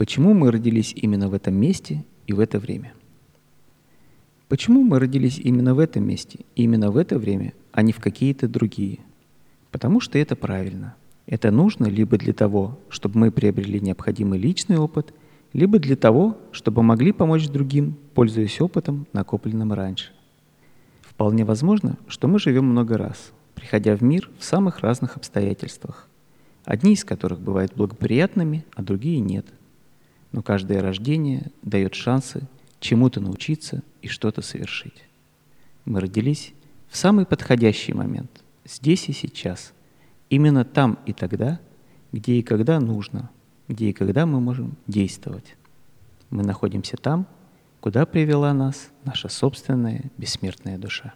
Почему мы родились именно в этом месте и в это время? Почему мы родились именно в этом месте, именно в это время, а не в какие-то другие? Потому что это правильно. Это нужно либо для того, чтобы мы приобрели необходимый личный опыт, либо для того, чтобы могли помочь другим, пользуясь опытом, накопленным раньше. Вполне возможно, что мы живем много раз, приходя в мир в самых разных обстоятельствах, одни из которых бывают благоприятными, а другие нет. Но каждое рождение дает шансы чему-то научиться и что-то совершить. Мы родились в самый подходящий момент, здесь и сейчас, именно там и тогда, где и когда нужно, где и когда мы можем действовать. Мы находимся там, куда привела нас наша собственная бессмертная душа.